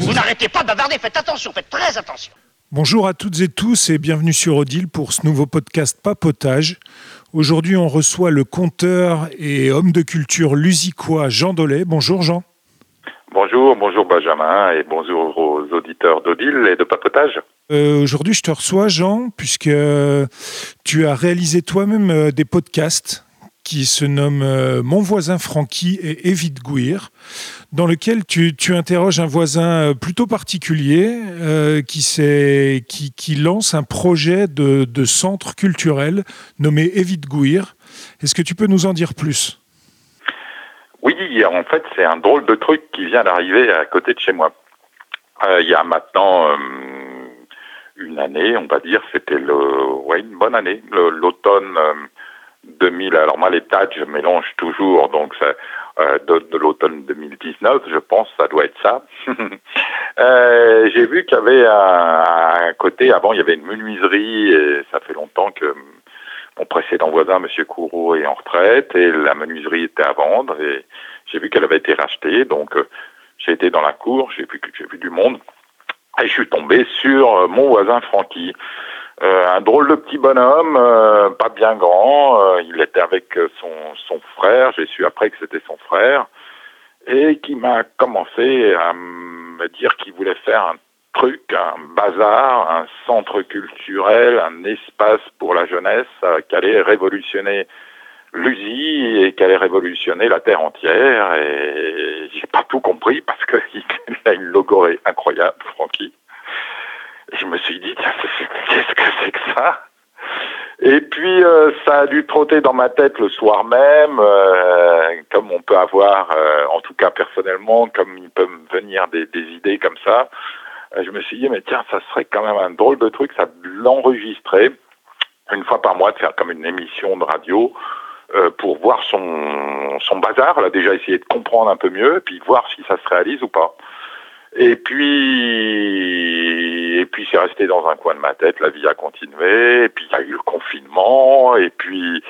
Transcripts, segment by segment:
Vous n'arrêtez pas de bavarder, faites attention, faites très attention. Bonjour à toutes et tous et bienvenue sur Odile pour ce nouveau podcast Papotage. Aujourd'hui, on reçoit le conteur et homme de culture lusicois Jean Dollet. Bonjour Jean. Bonjour, bonjour Benjamin et bonjour aux auditeurs d'Odile et de Papotage. Euh, Aujourd'hui, je te reçois Jean puisque tu as réalisé toi-même euh, des podcasts qui se nomment euh, Mon voisin Francky et Évite Gouir, dans lequel tu, interroges un voisin euh, plutôt particulier euh, qui, lance un projet de, centre culturel nommé Évite Gouir. Est-ce que tu peux nous en dire plus? Oui, en fait, c'est un drôle de truc qui vient d'arriver à côté de chez moi. Il y a maintenant une année, on va dire, c'était le, ouais, une bonne année, l'automne 2000. Alors moi, les dates, je mélange toujours, donc ça, euh, de, l'automne 2019, je pense, ça doit être ça. Euh, J'ai vu qu'il y avait un, côté, avant, il y avait une menuiserie, et ça fait longtemps que mon précédent voisin, Monsieur Courreau, est en retraite, et la menuiserie était à vendre, et j'ai vu qu'elle avait été rachetée, donc euh, j'ai été dans la cour, j'ai vu, vu du monde, et je suis tombé sur euh, mon voisin Francky. Euh, un drôle de petit bonhomme, euh, pas bien grand. euh, il était avec euh, son, son frère. J'ai su après que c'était son frère. Et qui m'a commencé à me dire qu'il voulait faire un truc, un bazar, un centre culturel, un espace pour la jeunesse qui allait révolutionner l'USI et qui allait révolutionner la terre entière. Et j'ai pas tout compris parce qu'il a une logorée incroyable, Francky. Je me suis dit, qu'est-ce que c'est que ça? Et puis, euh, ça a dû trotter dans ma tête le soir même, euh, comme on peut avoir, euh, en tout cas personnellement, comme il peut me venir des, idées comme ça. Je me suis dit, mais tiens, ça serait quand même un drôle de truc, ça de l'enregistrer une fois par mois, de faire comme une émission de radio pour voir son, son bazar, là déjà essayer de comprendre un peu mieux, puis voir si ça se réalise ou pas. Et puis, et puis c'est resté dans un coin de ma tête. La vie a continué. Et puis il y a eu le confinement. Et puis,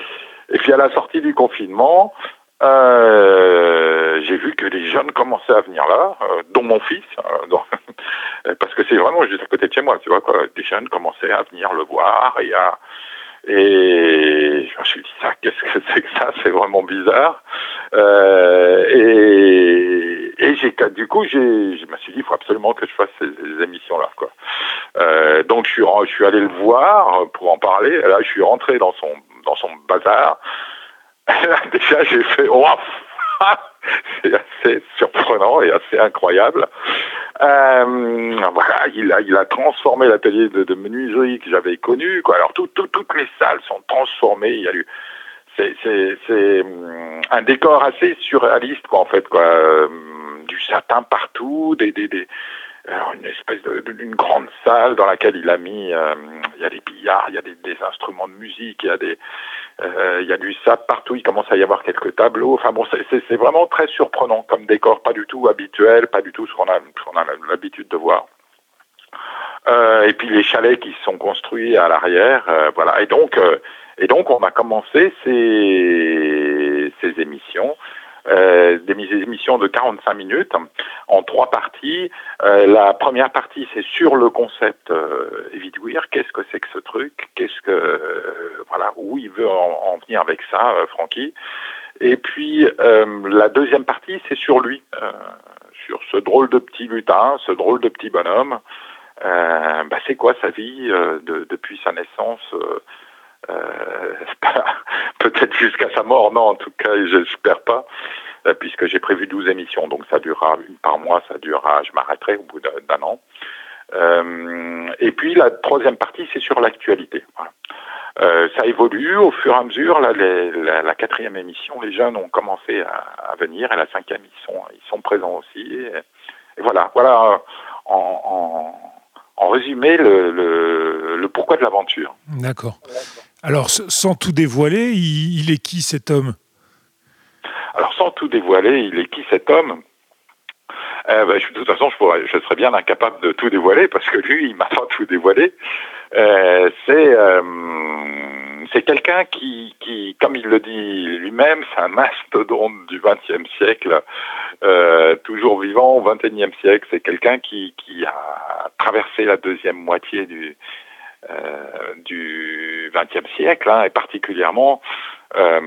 et puis à la sortie du confinement, euh, j'ai vu que les jeunes commençaient à venir là, euh, dont mon fils, euh, parce que c'est vraiment juste à côté de chez moi, tu vois quoi. Des jeunes commençaient à venir le voir et à et je me suis dit ça, qu'est-ce que c'est que ça? C'est vraiment bizarre. Euh, et et du coup je me suis dit il faut absolument que je fasse ces, ces émissions là quoi. Euh, donc je suis je suis allé le voir pour en parler. Là je suis rentré dans son dans son bazar. Là, déjà j'ai fait oh, c'est assez surprenant et assez incroyable. Euh, voilà, il a, il a transformé l'atelier de, de menuiserie que j'avais connu. Quoi. Alors tout, tout- toutes les salles sont transformées. Il y a eu, c'est, hum, un décor assez surréaliste, quoi, en fait, quoi. Euh, du satin partout, des, des, des alors une espèce d'une grande salle dans laquelle il a mis, euh, il y a des billards, il y a des, des instruments de musique, il y a des, il y a du sable partout, il commence à y avoir quelques tableaux. Enfin bon, c'est, vraiment très surprenant comme décor, pas du tout habituel, pas du tout ce qu'on a, qu'on a l'habitude de voir. Euh, et puis les chalets qui sont construits à l'arrière, euh, voilà. Et donc, euh, et donc on a commencé ces, ces émissions, euh, des mis- émissions de 45 minutes en trois parties. Euh, la première partie, c'est sur le concept euh, Evidwir. Qu'est-ce que c'est que ce truc? Qu'est-ce que euh, voilà où il veut en, en venir avec ça, euh, Francky? Et puis euh, la deuxième partie, c'est sur lui, sur ce drôle de petit lutin, ce drôle de petit bonhomme. Bah, c'est quoi sa vie de- depuis sa naissance euh, peut-être jusqu'à sa mort, non, en tout cas, j'espère pas, euh, puisque j'ai prévu 12 émissions, donc ça durera une par mois, ça durera, je m'arrêterai au bout d'un an. Euh, et puis la troisième partie, c'est sur l'actualité. Ça évolue au fur et à mesure. La, quatrième émission, les jeunes ont commencé à, venir, et la cinquième, ils sont, présents aussi. Et, voilà, voilà, en, en résumé, le, le, le pourquoi de l'aventure. D'accord. Alors, sans tout dévoiler, il, il est qui cet homme? Alors, sans tout dévoiler, il est qui cet homme? Euh, ben, je- de toute façon, je, pourrais, je serais bien incapable de tout dévoiler parce que lui, il m'a pas tout dévoilé. Euh, c'est euh, c'est quelqu'un qui, comme il le dit lui-même, c'est un mastodonte du XXe siècle, euh, toujours vivant au XXIe siècle. C'est quelqu'un qui, a traversé la deuxième moitié du euh, XXe siècle, hein, et particulièrement euh,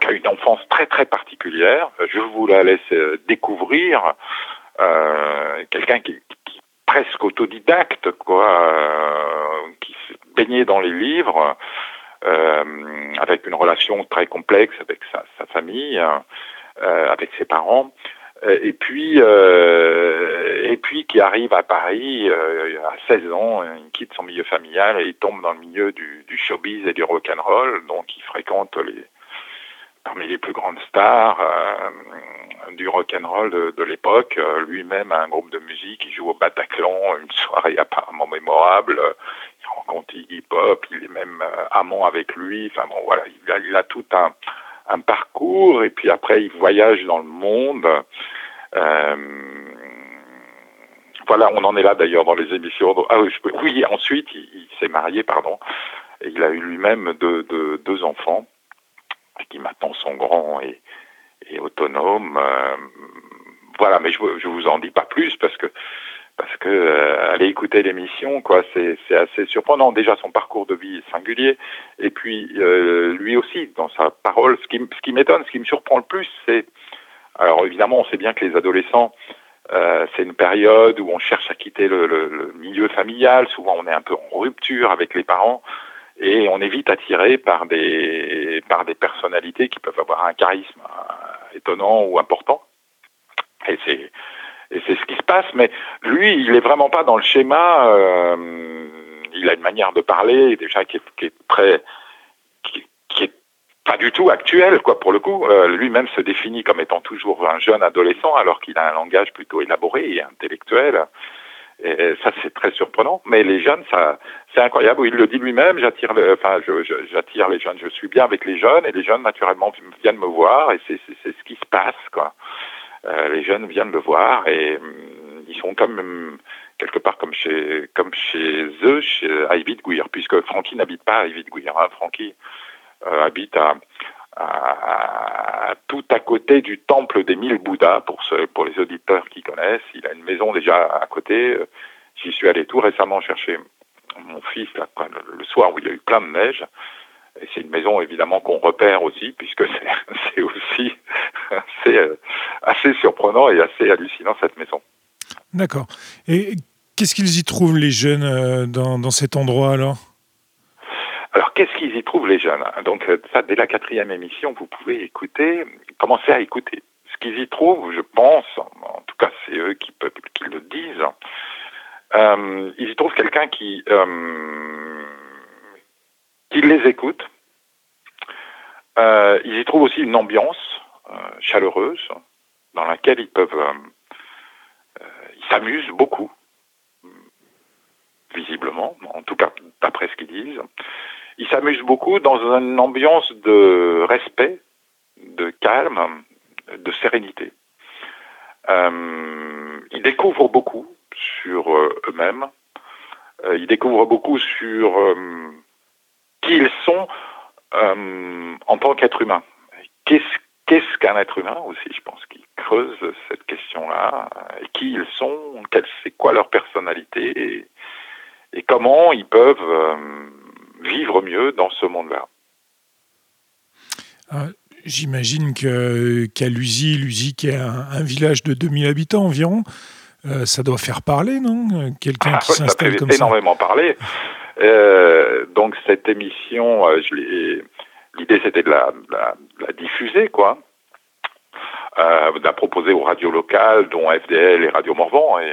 qui a une enfance très très particulière. Je vous la laisse euh, découvrir. Euh, quelqu'un qui, qui, presque autodidacte, quoi, euh, baignait dans les livres, euh, avec une relation très complexe avec sa, famille, euh, avec ses parents, et puis et puis qui arrive à Paris à 16 ans, il quitte son milieu familial et il tombe dans le milieu du, du showbiz et du rock and roll, donc il fréquente les parmi les plus grandes stars euh, du rock and roll de, l'époque. Euh, lui-même a un groupe de musique, il joue au Bataclan, une soirée apparemment mémorable. Il rencontre Iggy Pop, il est même euh, amant avec lui. Enfin bon, voilà, il a, tout un, parcours et puis après il voyage dans le monde. Euh, voilà, on en est là d'ailleurs dans les émissions. Ah oui, oui ensuite il, s'est marié, pardon, et il a eu lui-même deux, deux, deux enfants qui maintenant sont grands et, et autonomes. Euh, voilà, mais je, je vous en dis pas plus parce que parce que euh, aller écouter l'émission, quoi, c'est c'est assez surprenant. Déjà, son parcours de vie est singulier, et puis euh, lui aussi dans sa parole. Ce qui ce qui m'étonne, ce qui me surprend le plus, c'est alors évidemment, on sait bien que les adolescents euh, c'est une période où on cherche à quitter le, le, le, milieu familial. Souvent, on est un peu en rupture avec les parents et on est vite attiré par des par des personnalités qui peuvent avoir un charisme étonnant ou important. Et c'est et c'est ce qui se passe. Mais lui, il est vraiment pas dans le schéma. Euh, il a une manière de parler déjà qui est, qui est très qui, est pas du tout actuelle, quoi. Pour le coup, euh, lui-même se définit comme étant toujours un jeune adolescent, alors qu'il a un langage plutôt élaboré et intellectuel. Et ça, c'est très surprenant. Mais les jeunes, ça, c'est incroyable. Il le dit lui-même. J'attire, enfin, j'attire les jeunes. Je suis bien avec les jeunes, et les jeunes, naturellement, viennent me voir, et c'est, c'est, ce qui se passe, quoi. Euh, les jeunes viennent me voir, et hum, ils sont comme quelque part comme chez, comme chez eux, chez, à Ivy-de-Guir, puisque Francky n'habite pas à Ivy-de-Guir. Hein. Francky euh, habite à, tout à côté du temple des mille Bouddhas, pour, pour les auditeurs qui connaissent. Il a une maison déjà à côté. J'y suis allé tout récemment chercher mon fils le soir où il y a eu plein de neige. Et c'est une maison évidemment qu'on repère aussi, puisque c'est aussi assez, euh, assez surprenant et assez hallucinant cette maison. D'accord. Et qu'est-ce qu'ils y trouvent les jeunes euh, dans, dans cet endroit alors? Alors, qu'est-ce qu'ils y trouvent les jeunes? Donc, ça, dès la quatrième émission, vous pouvez écouter, commencer à écouter. Ce qu'ils y trouvent, je pense, en tout cas, c'est eux qui, le disent, euh, ils y trouvent quelqu'un qui, euh, les écoute. Euh, ils y trouvent aussi une ambiance chaleureuse dans laquelle ils peuvent, ils s'amusent beaucoup, visiblement, en tout cas d'après ce qu'ils disent. Ils s'amusent beaucoup dans une ambiance de respect, de calme, de sérénité. Euh, ils découvrent beaucoup sur euh, eux-mêmes. Euh, ils découvrent beaucoup sur qui ils sont en tant qu'être humain. Qu'est-ce qu'un être humain aussi Je pense qu'ils creusent cette question-là. Qui ils sont C'est quoi leur personnalité et, et comment ils peuvent vivre mieux dans ce monde-là. Ah, j'imagine qu'à Lusy, Lusy qui est un, un, village de 2000 habitants environ, euh, ça doit faire parler, non? Quelqu'un ah, qui ouais, s'installe comme ça. énormément parler. Euh, donc cette émission, euh, l'idée c'était de la, de, la, de la, diffuser, quoi. De la proposer aux radios locales, dont FDL et Radio Morvan. Et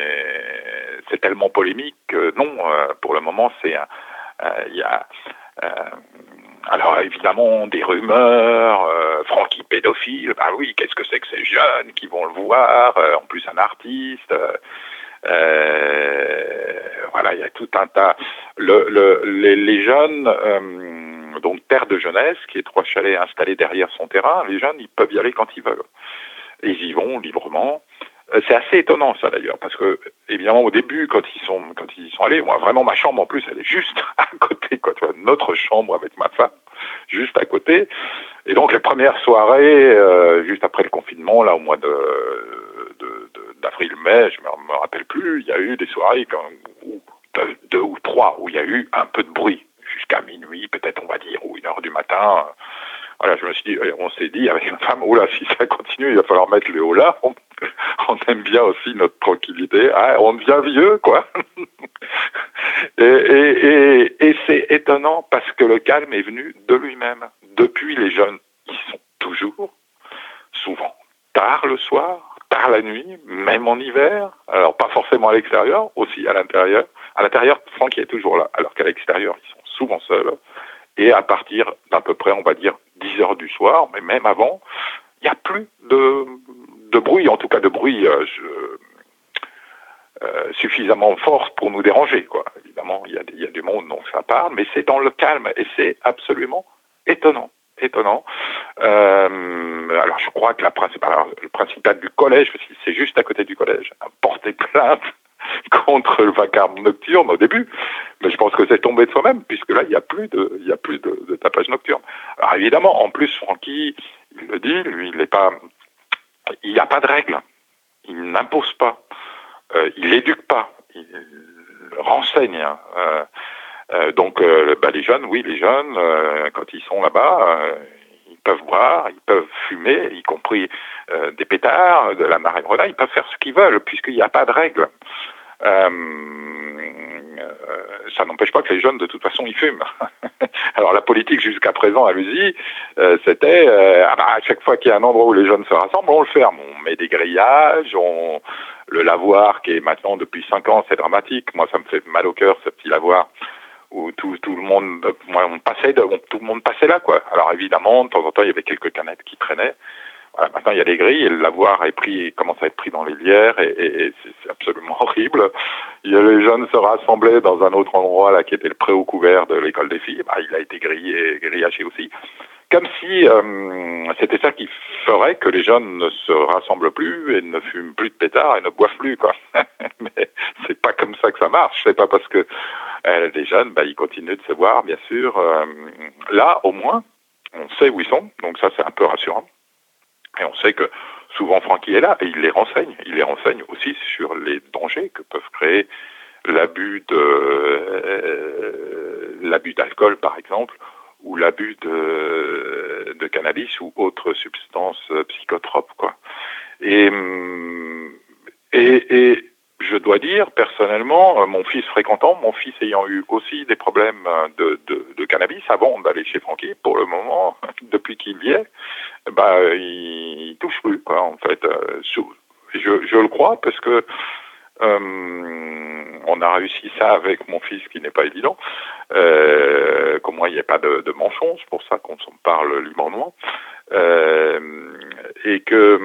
c'est tellement polémique que non, pour le moment, c'est un, il y a alors évidemment des rumeurs, euh, Francky pédophile, bah oui, qu'est-ce que c'est que ces jeunes qui vont le voir, euh, en plus un artiste, euh, voilà, il y a tout un tas. Le, le, les, les, jeunes, donc Terre de Jeunesse, qui est trois chalets installés derrière son terrain, les jeunes, ils peuvent y aller quand ils veulent. Ils y vont librement. Euh, c'est assez étonnant ça d'ailleurs, parce que évidemment au début quand ils sont quand ils y sont allés, moi vraiment ma chambre en plus elle est juste à côté, quoi, tu vois, notre chambre avec ma femme, juste à côté. Et donc les premières soirées, euh, juste après le confinement, là au mois de d'avril-mai, je me, rappelle plus, il y a eu des soirées quand, deux ou trois où il y a eu un peu de bruit jusqu'à minuit, peut-être on va dire, ou une heure du matin. Voilà, je me suis dit, on s'est dit avec une femme, oh là, si ça continue, il va falloir mettre le haut là. aime bien aussi notre tranquillité. Ah, on devient vieux, quoi. et, c'est étonnant parce que le calme est venu de lui-même. Depuis les jeunes, ils sont toujours, souvent, tard le soir, tard la nuit, même en hiver. Alors pas forcément à l'extérieur, aussi à l'intérieur. À l'intérieur, Franck est toujours là, alors qu'à l'extérieur, ils sont souvent seuls. Et à partir d'à peu près, on va dire, 10 heures du soir, mais même avant, il n'y a plus de, de bruit, en tout cas de bruit euh, euh, suffisamment fort pour nous déranger. Quoi. Évidemment, il y, a, y, a, du monde, donc ça parle, mais c'est dans le calme et c'est absolument étonnant. Étonnant. Euh, alors, je crois que la principale, le principal du collège, c'est juste à côté du collège, a porté plainte contre le vacarme nocturne au début, mais je pense que c'est tombé de soi-même, puisque là, il n'y a plus de, il y a plus de, de tapage nocturne. Alors évidemment, en plus, Francky, il le dit, lui, il n'est pas, il n'y a pas de règles. Il n'impose pas. Euh, il n'éduque pas. Il renseigne. Hein. Euh, euh, donc, bah, les jeunes, oui, les jeunes, quand ils sont là-bas, ils peuvent boire, ils peuvent fumer, y compris des pétards, de la marée ils peuvent faire ce qu'ils veulent, puisqu'il n'y a pas de règles. Ça n'empêche pas que les jeunes, de toute façon, ils fument. Alors la politique jusqu'à présent à l'USI, euh, c'était euh, ah bah, à chaque fois qu'il y a un endroit où les jeunes se rassemblent, on le ferme. On met des grillages, on le lavoir qui est maintenant depuis cinq ans, c'est dramatique. Moi, ça me fait mal au cœur ce petit lavoir où tout, tout le monde, moi, on passait, tout le monde passait là, quoi. Alors évidemment, de temps en temps, il y avait quelques canettes qui traînaient. Voilà, maintenant, il y a des grilles et lavoir est pris, commence à être pris dans les lières et, et, c'est absolument horrible. Il y a les jeunes se rassemblaient dans un autre endroit là qui était le préau couvert de l'école des filles. Bah, il a été grillé, grillagé aussi. Comme si euh, c'était ça qui ferait que les jeunes ne se rassemblent plus et ne fument plus de pétards et ne boivent plus, quoi. Mais c'est pas comme ça que ça marche. C'est pas parce que euh, les jeunes, bah, ils continuent de se voir, bien sûr. Euh, là, au moins, on sait où ils sont, donc ça c'est un peu rassurant. Et on sait que souvent Francky est là et il les renseigne. Il les renseigne aussi sur les dangers que peuvent créer l'abus de euh, l'abus d'alcool par exemple ou l'abus de, de cannabis ou autres substances psychotropes quoi. Et et, et je dois dire personnellement, euh, mon fils fréquentant, mon fils ayant eu aussi des problèmes euh, de, de, de cannabis avant d'aller chez Francky, pour le moment, depuis qu'il y est, bah, il, il touche plus, quoi, en fait. Euh, je, je le crois parce que on a réussi ça avec mon fils, qui n'est pas évident. Euh, moi, il n'y a pas de, de manchon, c'est pour ça qu'on parle librement. Et que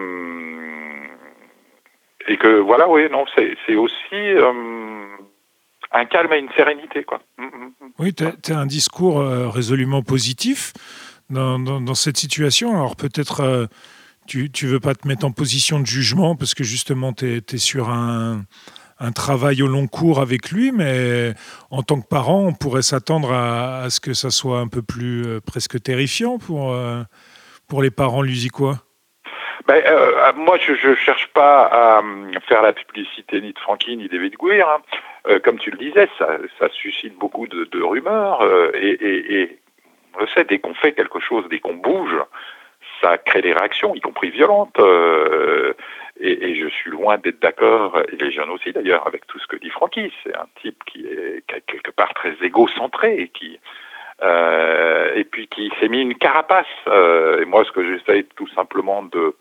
et que voilà, oui, non, c'est aussi euh, un calme et une sérénité, quoi. Mm, mm, mm. Oui, tu as, un discours euh, résolument positif dans, cette situation. Alors peut-être euh, tu ne veux pas te mettre en position de jugement parce que justement tu es, sur un, travail au long cours avec lui, mais en tant que parent, on pourrait s'attendre à, ce que ça soit un peu plus presque terrifiant pour, pour les parents lusicois. Ben, euh, moi, je ne cherche pas à euh, faire la publicité ni de Francky ni David Guir. Hein. Euh, comme tu le disais, ça, ça suscite beaucoup de, de rumeurs. Euh, et, et, et, on le sait, dès qu'on fait quelque chose, dès qu'on bouge, ça crée des réactions, y compris violentes. Euh, et, et, je suis loin d'être d'accord, et les jeunes aussi d'ailleurs, avec tout ce que dit Francky. C'est un type qui est, quelque part très égocentré et qui euh, et puis qui s'est mis une carapace. Euh, et moi, ce que j'essaye tout simplement de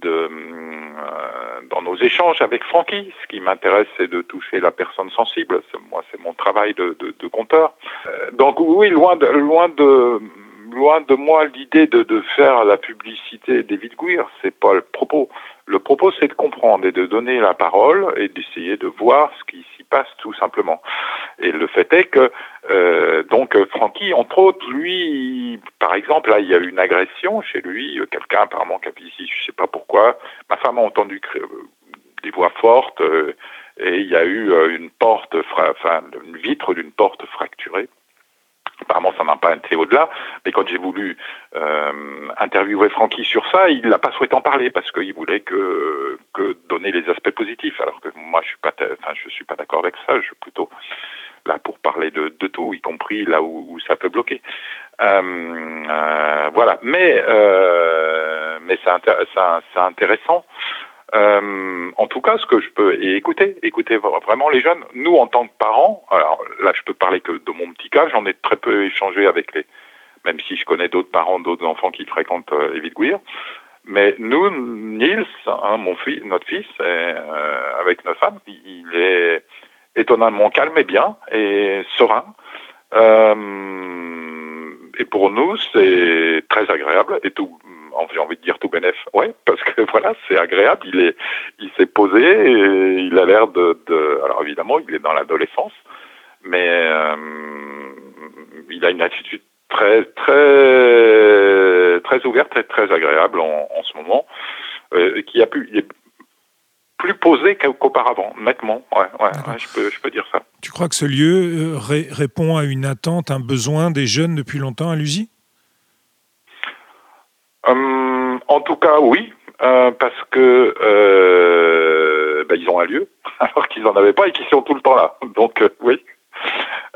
de, euh, dans nos échanges avec Francky. Ce qui m'intéresse, c'est de toucher la personne sensible. Moi, c'est mon travail de, de, de compteur. Euh, donc oui, loin de, loin de, loin de moi l'idée de, faire la publicité David Guir. C'est pas le propos. Le propos, c'est de comprendre et de donner la parole et d'essayer de voir ce qui s'y passe tout simplement. Et le fait est que euh, donc Francky, entre autres, lui, par exemple, là, il y a eu une agression chez lui, quelqu'un apparemment qui a dit, je sais pas pourquoi, ma femme a entendu des voix fortes, et il y a eu une porte, une vitre d'une porte fracturée. Apparemment, ça n'a pas été au-delà. Mais quand j'ai voulu euh, interviewer Francky sur ça, il n'a pas souhaité en parler parce qu'il voulait que, que donner les aspects positifs. Alors que moi, je suis pas, enfin, je suis pas d'accord avec ça. Je suis plutôt là pour parler de, de tout, y compris là où, ça peut bloquer. Euh, euh, voilà. Mais euh, mais c'est intéressant. Euh, en tout cas, ce que je peux et écouter, écouter vraiment les jeunes. Nous, en tant que parents, alors là, je peux parler que de mon petit cas. J'en ai très peu échangé avec les, même si je connais d'autres parents, d'autres enfants qui fréquentent euh, Gouir. Mais nous, Niels, hein, mon fils, notre fils, euh, avec notre femme, il est étonnamment calme et bien et serein. Euh, et pour nous, c'est très agréable et tout j'ai envie de dire tout bénef. Ouais, parce que voilà, c'est agréable. Il est, il s'est posé. Et il a l'air de, de, alors évidemment, il est dans l'adolescence, mais euh, il a une attitude très, très, très ouverte et très agréable en, en ce moment, euh, qui a pu, il est plus posé qu'auparavant, nettement. Ouais, ouais, ouais, je peux, je peux dire ça. Tu crois que ce lieu euh, répond à une attente, un besoin des jeunes depuis longtemps à l'USI euh, en tout cas, oui, euh, parce que euh, ben, ils ont un lieu, alors qu'ils n'en avaient pas et qu'ils sont tout le temps là. Donc oui.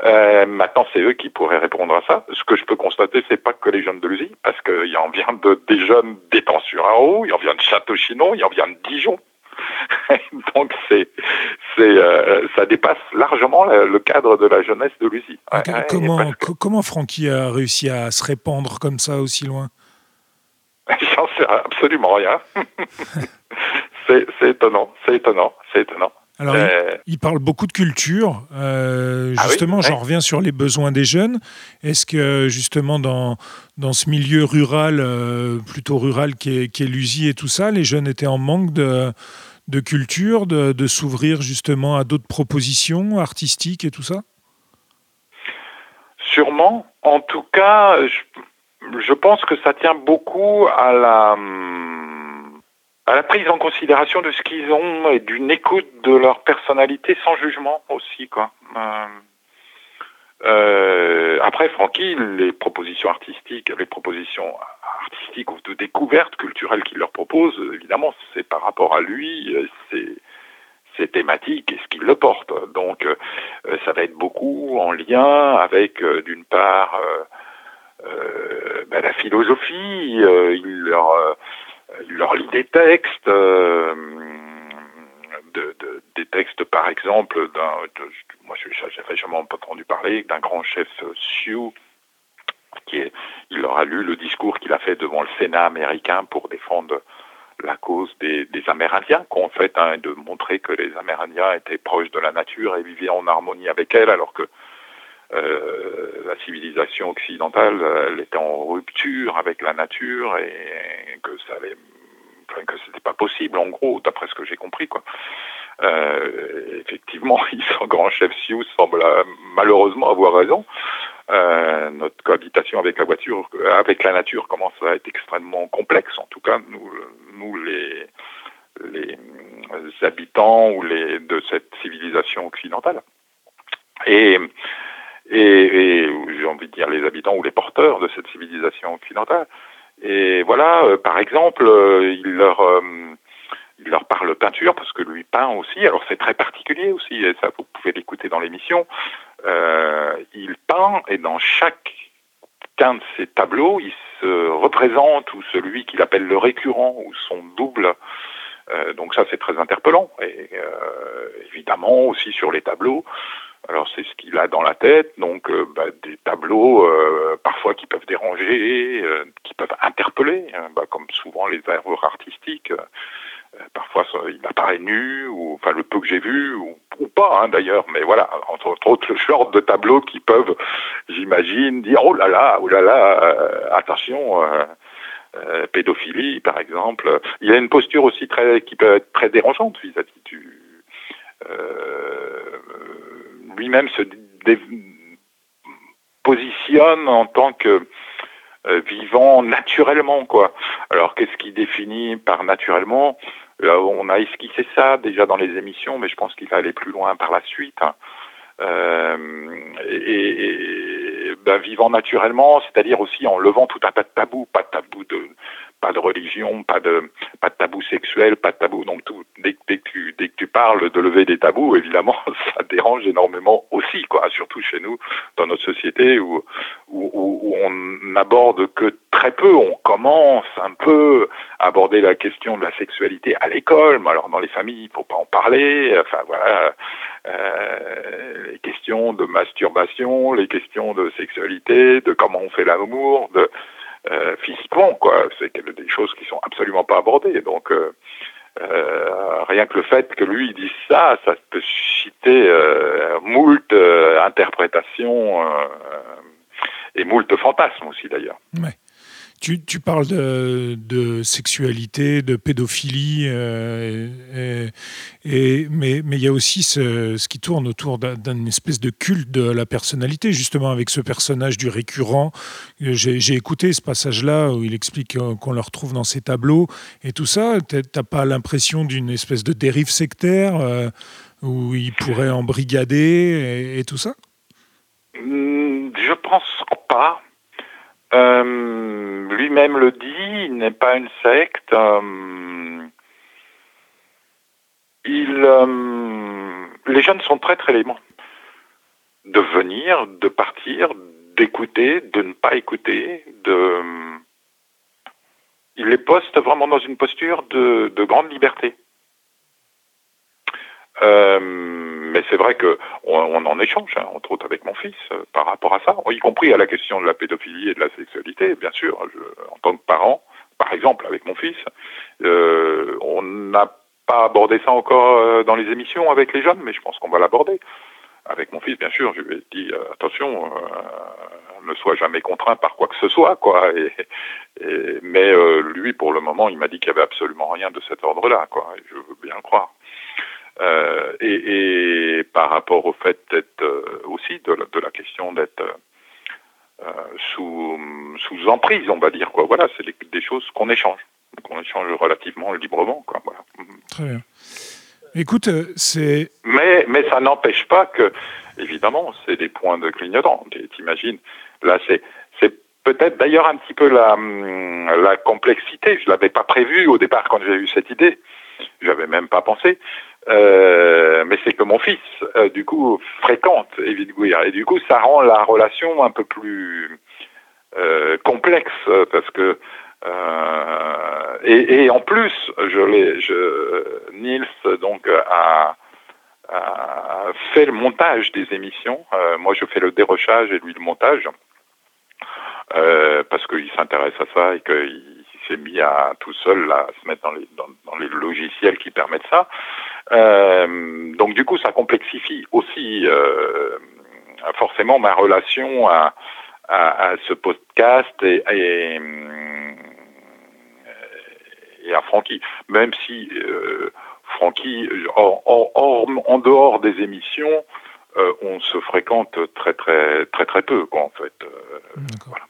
maintenant, c'est eux qui pourraient répondre à ça. Ce que je peux constater, c'est pas que les jeunes de l'usine, parce qu'il en vient de, des jeunes d'étang sur haut il en vient de Château-Chinon, il en vient de Dijon. Donc c'est, c'est, ça dépasse largement le, cadre de la jeunesse de l'usine. comment, comment Francky a réussi à se répandre comme ça aussi loin? J'en sais absolument rien. c'est étonnant, c'est étonnant, c'est étonnant. Alors, euh, il, parle beaucoup de culture. Euh, ah justement, j'en reviens sur les besoins des jeunes. Est-ce que, justement, dans, dans ce milieu rural, euh, plutôt rural qui est, l'USI et tout ça, les jeunes étaient en manque de, de culture, de, de s'ouvrir justement à d'autres propositions artistiques et tout ça? Sûrement. En tout cas, je, je pense que ça tient beaucoup à la, à la prise en considération de ce qu'ils ont et d'une écoute de leur personnalité sans jugement aussi, quoi. Euh, euh, après, Francky, les propositions artistiques, les propositions artistiques ou de découverte culturelle qu'il leur propose, évidemment, c'est par rapport à lui, c'est ses thématiques et ce qu'il le porte. Donc, euh, ça va être beaucoup en lien avec, d'une part, ben, la philosophie, euh, il, leur, euh, leur lit des textes, de, de, des textes par exemple d'un, moi j'ai jamais entendu parler d'un grand chef Sioux qui est, il leur a lu le discours qu'il a fait devant le Sénat américain pour défendre la cause des, des Amérindiens, qu'en fait, hein, de montrer que les Amérindiens étaient proches de la nature et vivaient en harmonie avec elle, alors que la civilisation occidentale, elle était en rupture avec la nature et que ça avait, enfin, que c'était pas possible en gros, d'après ce que j'ai compris quoi. Euh, effectivement, son grand chef Sioux semble euh, malheureusement avoir raison. Euh, notre cohabitation avec la voiture, avec la nature commence à être extrêmement complexe. En tout cas, nous, nous les, les habitants ou les de cette civilisation occidentale. Et et, j'ai envie de dire les habitants ou les porteurs de cette civilisation occidentale. Et voilà, euh, par exemple, euh, il leur euh, il leur parle peinture parce que lui peint aussi. Alors c'est très particulier aussi, et ça vous pouvez l'écouter dans l'émission. il peint et dans chacun de ses tableaux, il se représente ou celui qu'il appelle le récurrent ou son double. donc ça c'est très interpellant. Et évidemment aussi sur les tableaux, alors c'est ce qu'il a dans la tête, donc euh, bah, des tableaux euh, parfois qui peuvent déranger, euh, qui peuvent interpeller, hein, bah, comme souvent les œuvres artistiques. parfois il apparaît nu, ou enfin le peu que j'ai vu, ou, pas hein, d'ailleurs, mais voilà, entre, autres le genre de tableaux qui peuvent, j'imagine, dire oh là là, oh là là, attention. pédophilie, par exemple. Il a une posture aussi très qui peut être très dérangeante vis-à-vis du, lui-même se positionne en tant que euh, vivant naturellement quoi. Alors qu'est-ce qui définit par naturellement? On a esquissé ça déjà dans les émissions, mais je pense qu'il va aller plus loin par la suite. Hein. et, ben, vivant naturellement, c'est-à-dire aussi en levant tout un tas de tabous, pas de tabous de pas de religion, pas de pas de tabou sexuel, pas de tabou. Donc tout, dès, que tu dès que tu parles de lever des tabous, évidemment, ça dérange énormément aussi, quoi. Surtout chez nous, dans notre société où où, où on n'aborde que très peu. On commence un peu à aborder la question de la sexualité à l'école, mais alors dans les familles, il faut pas en parler. Enfin voilà, euh, les questions de masturbation, les questions de sexualité, de comment on fait l'amour, de euh, quoi. C'est des choses qui sont absolument pas abordées. Donc, euh, euh, rien que le fait que lui dise ça, ça peut citer euh, moult interprétations et moult fantasmes aussi d'ailleurs. Tu, parles de, sexualité, de pédophilie, euh, mais il y a aussi ce, qui tourne autour d'une espèce de culte de la personnalité, justement avec ce personnage du récurrent. J'ai écouté ce passage-là où il explique qu'on le retrouve dans ses tableaux et tout ça. T'as pas l'impression d'une espèce de dérive sectaire euh, où il pourrait embrigader et, et tout ça? Hum, Je pense pas. Euh, lui-même le dit, il n'est pas une secte. Euh, il, euh, les jeunes sont très très libres de venir, de partir, d'écouter, de ne pas écouter, de il les poste vraiment dans une posture de, de grande liberté. Euh, mais c'est vrai que on, en échange, hein, entre autres avec mon fils, euh, par rapport à ça, y compris à la question de la pédophilie et de la sexualité, bien sûr. Je, en tant que parent, par exemple, avec mon fils, euh, on n'a pas abordé ça encore euh, dans les émissions avec les jeunes, mais je pense qu'on va l'aborder. Avec mon fils, bien sûr, je lui ai dit attention, ne sois jamais contraint par quoi que ce soit, quoi. Et, et, mais lui, pour le moment, il m'a dit qu'il y avait absolument rien de cet ordre-là, quoi. Et je veux bien le croire. Euh, et, et, par rapport au fait d'être euh, aussi de la, de la question d'être euh, sous, sous emprise, on va dire quoi. Voilà, c'est des, choses qu'on échange, qu'on échange relativement librement, quoi. Voilà. Très bien. Écoute, c'est. Mais mais ça n'empêche pas que, évidemment, c'est des points de clignotant. T'imagines, là c'est c'est peut-être d'ailleurs un petit peu la la complexité. Je l'avais pas prévu au départ quand j'ai eu cette idée. J'avais même pas pensé. Euh, mais c'est que mon fils, euh, du coup, fréquente Evie Gouir. Et du coup, ça rend la relation un peu plus euh, complexe parce que et, et, en plus, je l'ai, je, Nils donc a, a, fait le montage des émissions. moi, je fais le dérochage et lui le montage parce qu'il s'intéresse à ça et qu'il s'est mis à tout seul là, à se mettre dans les, dans, dans les logiciels qui permettent ça. Euh, donc du coup, ça complexifie aussi euh, forcément ma relation à, à, à ce podcast et, et, et à Francky. Même si euh, Francky, en, en, en, dehors des émissions, euh, on se fréquente très très très très peu, quoi, en fait. Euh, voilà.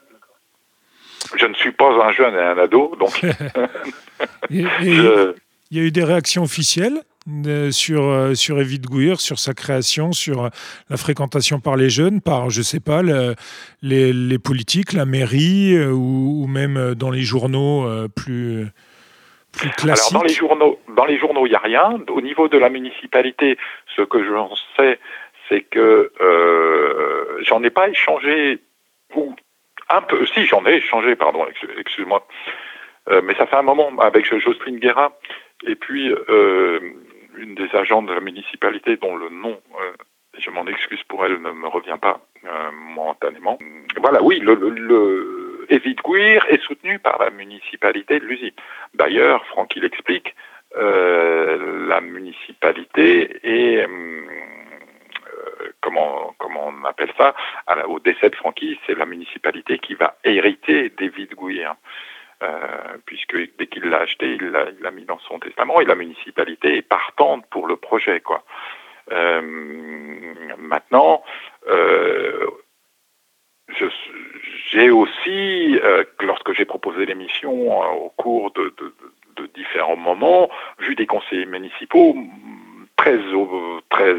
Je ne suis pas un jeune et un ado, donc. Il y a eu des réactions officielles euh, sur, euh, sur Evie de Gouir, sur sa création, sur euh, la fréquentation par les jeunes, par, je sais pas, le, les, les, politiques, la mairie, ou, ou, même dans les journaux plus, plus classiques Alors, dans les journaux, dans les journaux, il n'y a rien. Au niveau de la municipalité, ce que j'en sais, c'est que euh, j'en ai pas échangé, ou un peu, si j'en ai échangé, pardon, excuse-moi, euh, mais ça fait un moment avec Jocelyne Guérin, et puis euh, une des agents de la municipalité dont le nom, euh, je m'en excuse pour elle, ne me revient pas euh, momentanément. Voilà, oui, le, Guir est soutenu par la municipalité de Lusy. D'ailleurs, Francky l'explique, euh, la municipalité est comment, comment on appelle ça, au décès de Francky, c'est la municipalité qui va hériter des vides. Euh, puisque dès qu'il l'a acheté, il l'a, mis dans son testament et la municipalité est partante pour le projet. Quoi. Euh, maintenant, euh, j'ai aussi, lorsque j'ai proposé l'émission au cours de, de, de différents moments, vu des conseillers municipaux très, très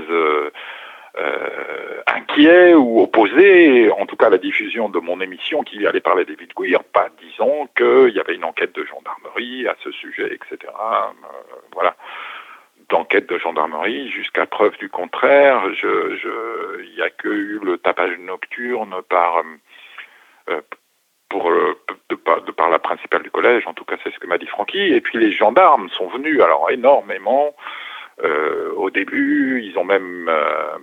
euh, inquiets ou opposés, en tout cas à la diffusion de mon émission qui allait parler des Guir, pas disant qu'il y avait une enquête de gendarmerie à ce sujet, etc. voilà d'enquête de gendarmerie jusqu'à preuve du contraire. Je, il n'y a que eu le tapage nocturne par euh, pour de, par la principale du collège, en tout cas c'est ce que m'a dit Francky. Et puis les gendarmes sont venus alors énormément. Euh, au début, ils ont même euh,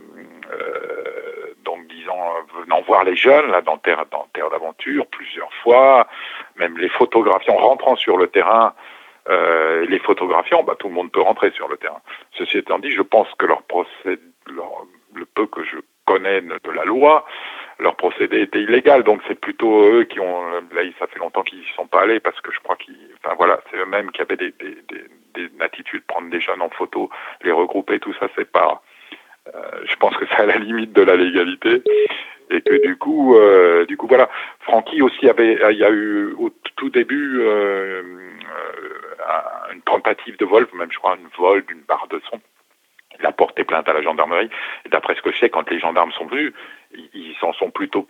donc disant venant voir les jeunes là dans terre dans terre d'aventure plusieurs fois, même les photographies en rentrant sur le terrain euh, les photographiants, bah, tout le monde peut rentrer sur le terrain. Ceci étant dit, je pense que leur procédé, le peu que je connais de la loi, leur procédé était illégal. Donc c'est plutôt eux qui ont, là ça fait longtemps qu'ils n'y sont pas allés parce que je crois qu'ils, enfin voilà, c'est eux-mêmes qui avaient des, des, des, des attitudes, prendre des jeunes en photo, les regrouper, tout ça, c'est pas, euh, je pense que c'est à la limite de la légalité et que du coup, euh, du coup voilà. Francky aussi avait, il y a eu au tout début euh, euh, une tentative de vol, même je crois une vol d'une barre de son. Il a porté plainte à la gendarmerie. D'après ce que je sais, quand les gendarmes sont venus, ils s'en sont plutôt,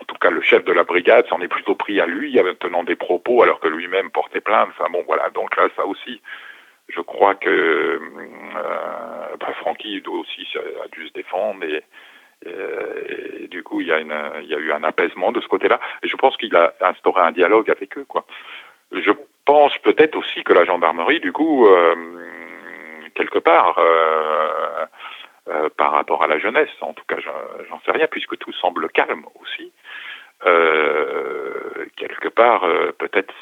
en tout cas le chef de la brigade s'en est plutôt pris à lui, tenant des propos, alors que lui-même portait plainte. Enfin bon, voilà. Donc là, ça aussi, je crois que euh, bah, Francky aussi a dû se défendre et, et, du coup, il y, a une, il y a eu un apaisement de ce côté-là. Et je pense qu'il a instauré un dialogue avec eux. Quoi. Je pense peut-être aussi que la gendarmerie, du coup, euh, quelque part, euh, euh, par rapport à la jeunesse, en tout cas, j'en sais rien, puisque tout semble calme aussi. quelque part, peut-être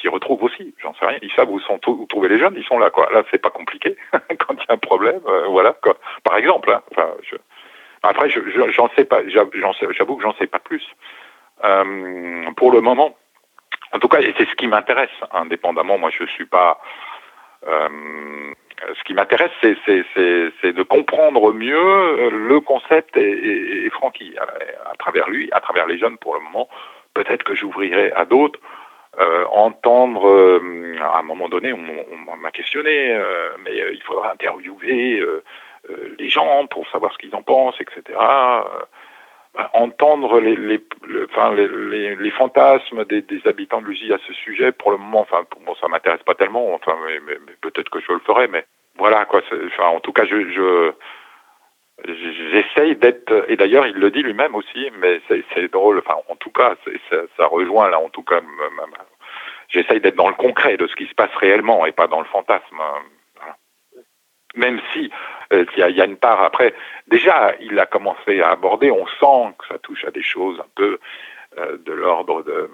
s'y retrouvent aussi, j'en sais rien. Ils savent où sont où trouver les jeunes, ils sont là quoi. Là, c'est pas compliqué quand il y a un problème, voilà quoi. Par exemple, hein, enfin, je... après, j'en sais pas, j'avoue que j'en sais pas plus. pour le moment, en tout cas, c'est ce qui m'intéresse, indépendamment. Moi, je suis pas. Euh, ce qui m'intéresse, c'est, de comprendre mieux le concept et, et, Francky à, travers lui, à travers les jeunes pour le moment. Peut-être que j'ouvrirai à d'autres. Euh, entendre, euh, à un moment donné, on, m'a questionné, mais il faudra interviewer les gens pour savoir ce qu'ils en pensent, etc entendre les, les, enfin, les, les, fantasmes des, des habitants de Lugy à ce sujet, pour le moment, enfin, bon, ça m'intéresse pas tellement, enfin, mais, mais, peut-être que je le ferai, mais voilà, quoi. Enfin, en tout cas, je, je j'essaye d'être, et d'ailleurs, il le dit lui-même aussi, mais c'est drôle, enfin, en tout cas, ça, ça, rejoint là, en tout cas, j'essaye d'être dans le concret de ce qui se passe réellement et pas dans le fantasme même si euh, il y, a une part après. Déjà, il a commencé à aborder. On sent que ça touche à des choses un peu euh, de l'ordre de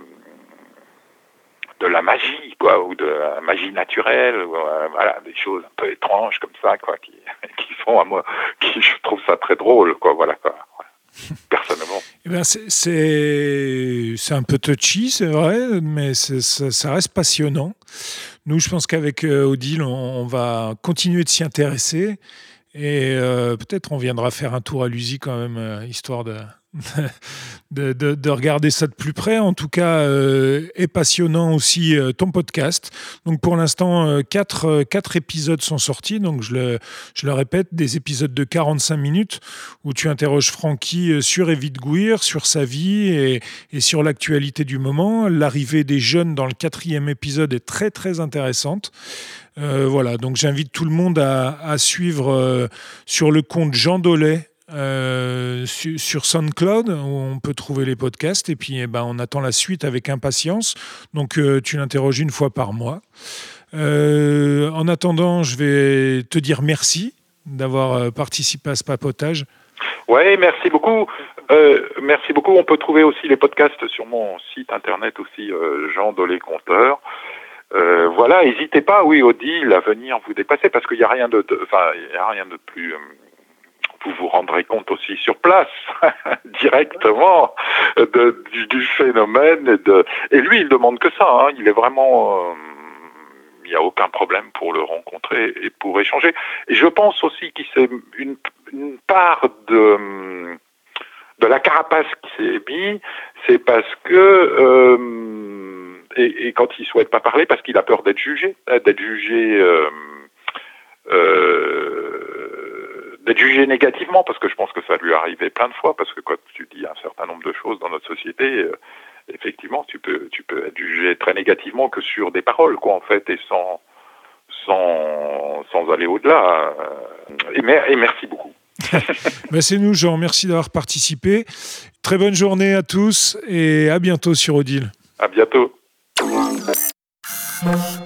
de la magie, quoi, ou de la magie naturelle, euh, voilà, des choses un peu étranges comme ça, quoi, qui, qui font à moi, qui je trouve ça très drôle, quoi, voilà, quoi. Personnellement. Eh ben c'est un peu touchy, c'est vrai, mais ça, ça, reste passionnant. Nous, je pense qu'avec euh, Odile, on, va continuer de s'y intéresser. Et euh, peut-être on viendra faire un tour à l'USI quand même, euh, histoire de, de, de, regarder ça de plus près. En tout cas, euh, est passionnant aussi ton podcast. Donc pour l'instant, euh, quatre, quatre, épisodes sont sortis. Donc je le, je le répète, des épisodes de 45 minutes où tu interroges Francky sur Evite Gouir, sur sa vie et, et sur l'actualité du moment. L'arrivée des jeunes dans le quatrième épisode est très très intéressante. Voilà, donc j'invite tout le monde à, suivre sur le compte Jean Dollet euh, sur SoundCloud où on peut trouver les podcasts et puis eh ben, on attend la suite avec impatience. Donc euh, tu l'interroges une fois par mois. Euh, en attendant, je vais te dire merci d'avoir participé à ce papotage. Oui, merci beaucoup. merci beaucoup. On peut trouver aussi les podcasts sur mon site internet aussi, Jean Dolé Compteur. Voilà, n'hésitez pas, oui, Odile, à venir vous dépasser parce qu'il n'y a rien de, enfin, il a rien de plus vous vous rendrez compte aussi sur place, directement, du, phénomène. Et, de, et lui, il demande que ça. Hein. Il est vraiment... Euh, il n'y a aucun problème pour le rencontrer et pour échanger. Et je pense aussi qu'il s'est une, part de, de la carapace qui s'est mis, c'est parce que... Euh, et, quand il souhaite pas parler parce qu'il a peur d'être jugé, d'être jugé d'être jugé négativement, parce que je pense que ça lui est arrivé plein de fois, parce que quand tu dis un certain nombre de choses dans notre société, effectivement, tu peux, tu peux être jugé très négativement que sur des paroles, quoi, en fait, et sans, sans, sans aller au-delà. Et, et merci beaucoup. ben c'est nous, Jean. Merci d'avoir participé. Très bonne journée à tous et à bientôt sur Odile. À bientôt. Thank you.